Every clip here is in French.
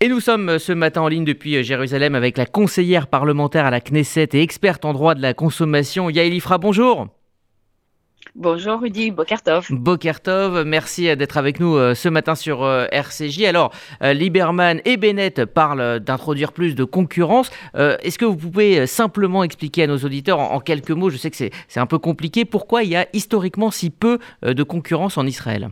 Et nous sommes ce matin en ligne depuis Jérusalem avec la conseillère parlementaire à la Knesset et experte en droit de la consommation, Yael Ifra. Bonjour. Bonjour Rudy, Bokertov. Bokertov, merci d'être avec nous euh, ce matin sur euh, RCJ. Alors, euh, Lieberman et Bennett parlent d'introduire plus de concurrence. Est-ce que vous pouvez simplement expliquer à nos auditeurs en quelques mots, je sais que c'est un peu compliqué, pourquoi il y a historiquement si peu de concurrence en Israël?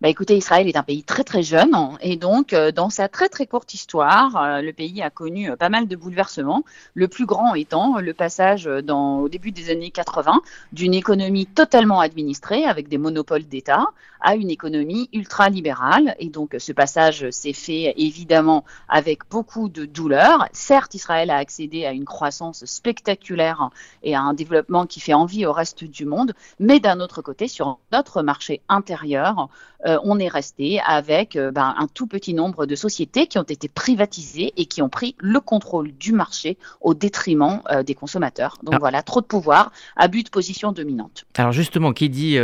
Bah, écoutez, Israël est un pays très très jeune et donc euh, dans sa très très courte histoire, euh, le pays a connu euh, pas mal de bouleversements. Le plus grand étant le passage au début des années 80 d'une économie totalement administrée avec des monopoles d'État à une économie ultra libérale. Et donc ce passage s'est fait évidemment avec beaucoup de douleur. Certes, Israël a accédé à une croissance spectaculaire et à un développement qui fait envie au reste du monde, mais d'un autre côté, sur notre marché intérieur, euh, on est resté avec euh, ben, un tout petit nombre de sociétés qui ont été privatisées et qui ont pris le contrôle du marché au détriment euh, des consommateurs. Donc ah. voilà, trop de pouvoir, abus de position dominante. Alors justement, qui dit,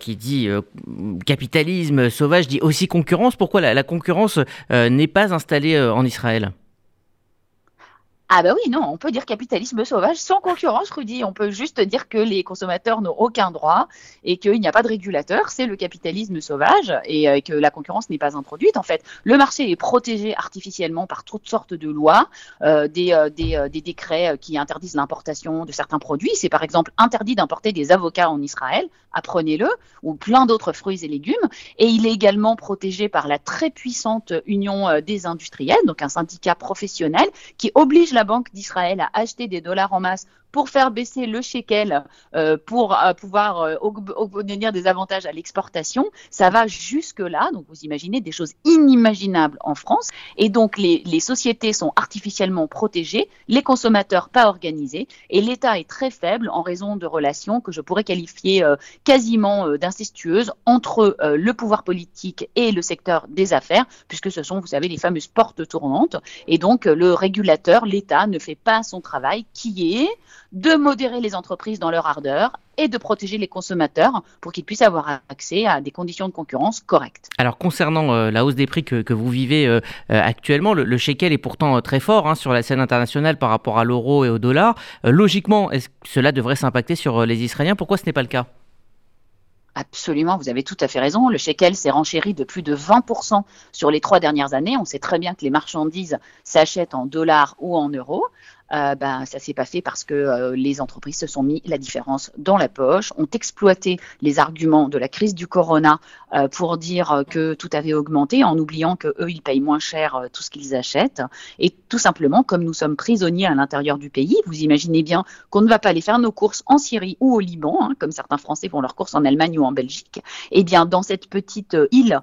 qui dit capitalisme sauvage dit aussi concurrence. Pourquoi la concurrence n'est pas installée en Israël? Ah bah oui, non, on peut dire capitalisme sauvage sans concurrence, Rudy. On peut juste dire que les consommateurs n'ont aucun droit et qu'il n'y a pas de régulateur. C'est le capitalisme sauvage et euh, que la concurrence n'est pas introduite. En fait, le marché est protégé artificiellement par toutes sortes de lois, euh, des, euh, des, des, décrets qui interdisent l'importation de certains produits. C'est par exemple interdit d'importer des avocats en Israël, apprenez-le, ou plein d'autres fruits et légumes. Et il est également protégé par la très puissante Union des industriels, donc un syndicat professionnel qui oblige la Banque d'Israël a acheté des dollars en masse pour faire baisser le shekel, euh, pour euh, pouvoir euh, obtenir des avantages à l'exportation, ça va jusque-là. Donc vous imaginez des choses inimaginables en France. Et donc les, les, sociétés sont artificiellement protégées, les consommateurs pas organisés, et l'État est très faible en raison de relations que je pourrais qualifier quasiment d'incestueuses entre le pouvoir politique et le secteur des affaires, puisque ce sont, vous savez, les fameuses portes tournantes. Et donc le régulateur, l'État, ne fait pas son travail qui est de modérer les entreprises dans leur ardeur et de protéger les consommateurs pour qu'ils puissent avoir accès à des conditions de concurrence correctes. Alors concernant euh, la hausse des prix que, vous vivez euh, euh, actuellement, le, shekel est pourtant très fort hein, sur la scène internationale par rapport à l'euro et au dollar. logiquement, est-ce que cela devrait s'impacter sur les Israéliens? Pourquoi ce n'est pas le cas? Absolument, vous avez tout à fait raison. Le shekel s'est renchéri de plus de 20% sur les trois dernières années. On sait très bien que les marchandises s'achètent en dollars ou en euros. Euh, ben, ça s'est pas fait parce que euh, les entreprises se sont mis la différence dans la poche, ont exploité les arguments de la crise du corona euh, pour dire que tout avait augmenté en oubliant que eux ils payent moins cher tout ce qu'ils achètent et tout simplement comme nous sommes prisonniers à l'intérieur du pays, vous imaginez bien qu'on ne va pas aller faire nos courses en Syrie ou au Liban, hein, comme certains Français font leurs courses en Allemagne ou en Belgique. Et eh bien dans cette petite île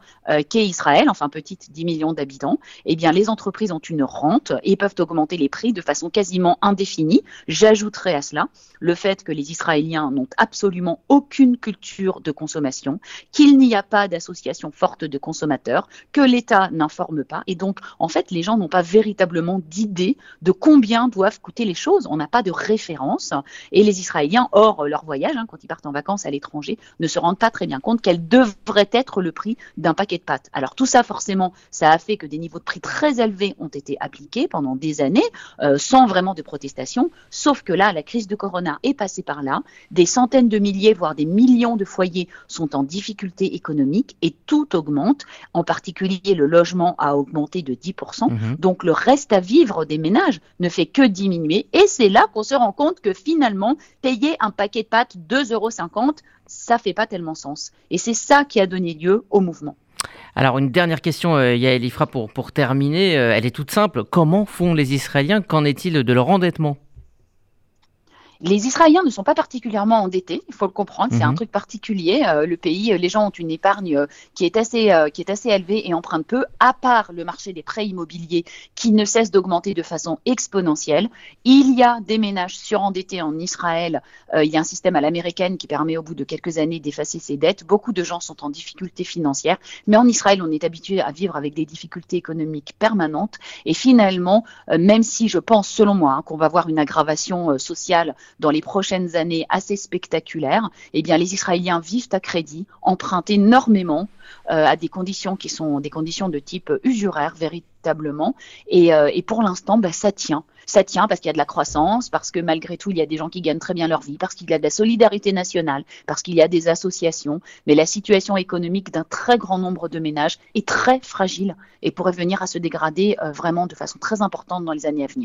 qu'est Israël, enfin petite 10 millions d'habitants, et eh bien les entreprises ont une rente et peuvent augmenter les prix de façon quasi indéfini. J'ajouterai à cela le fait que les Israéliens n'ont absolument aucune culture de consommation, qu'il n'y a pas d'association forte de consommateurs, que l'État n'informe pas. Et donc, en fait, les gens n'ont pas véritablement d'idée de combien doivent coûter les choses. On n'a pas de référence. Et les Israéliens, hors leur voyage, hein, quand ils partent en vacances à l'étranger, ne se rendent pas très bien compte quel devrait être le prix d'un paquet de pâtes. Alors tout ça, forcément, ça a fait que des niveaux de prix très élevés ont été appliqués pendant des années, euh, sans vraiment de protestation, sauf que là, la crise de Corona est passée par là. Des centaines de milliers, voire des millions de foyers sont en difficulté économique et tout augmente. En particulier, le logement a augmenté de 10%. Mhm. Donc, le reste à vivre des ménages ne fait que diminuer. Et c'est là qu'on se rend compte que finalement, payer un paquet de pâtes 2,50 euros, ça fait pas tellement sens. Et c'est ça qui a donné lieu au mouvement. Alors une dernière question, euh, Yael Ifra, pour, pour terminer. Euh, elle est toute simple. Comment font les Israéliens? Qu'en est-il de leur endettement? Les Israéliens ne sont pas particulièrement endettés, il faut le comprendre, c'est un mhm. truc particulier. Euh, le pays, euh, les gens ont une épargne euh, qui est assez, qui est assez élevée et empruntent peu, à part le marché des prêts immobiliers qui ne cesse d'augmenter de façon exponentielle. Il y a des ménages surendettés en Israël. il y a un système à l'américaine qui permet au bout de quelques années d'effacer ses dettes. Beaucoup de gens sont en difficulté financière, mais en Israël, on est habitué à vivre avec des difficultés économiques permanentes. Et finalement, même si je pense, selon moi, hein, qu'on va voir une aggravation sociale dans les prochaines années assez spectaculaires, eh les Israéliens vivent à crédit, empruntent énormément euh, à des conditions qui sont des conditions de type usuraire véritablement. Et, euh, pour l'instant, bah, ça tient. Ça tient parce qu'il y a de la croissance, parce que malgré tout, il y a des gens qui gagnent très bien leur vie, parce qu'il y a de la solidarité nationale, parce qu'il y a des associations. Mais la situation économique d'un très grand nombre de ménages est très fragile et pourrait venir à se dégrader euh, vraiment de façon très importante dans les années à venir.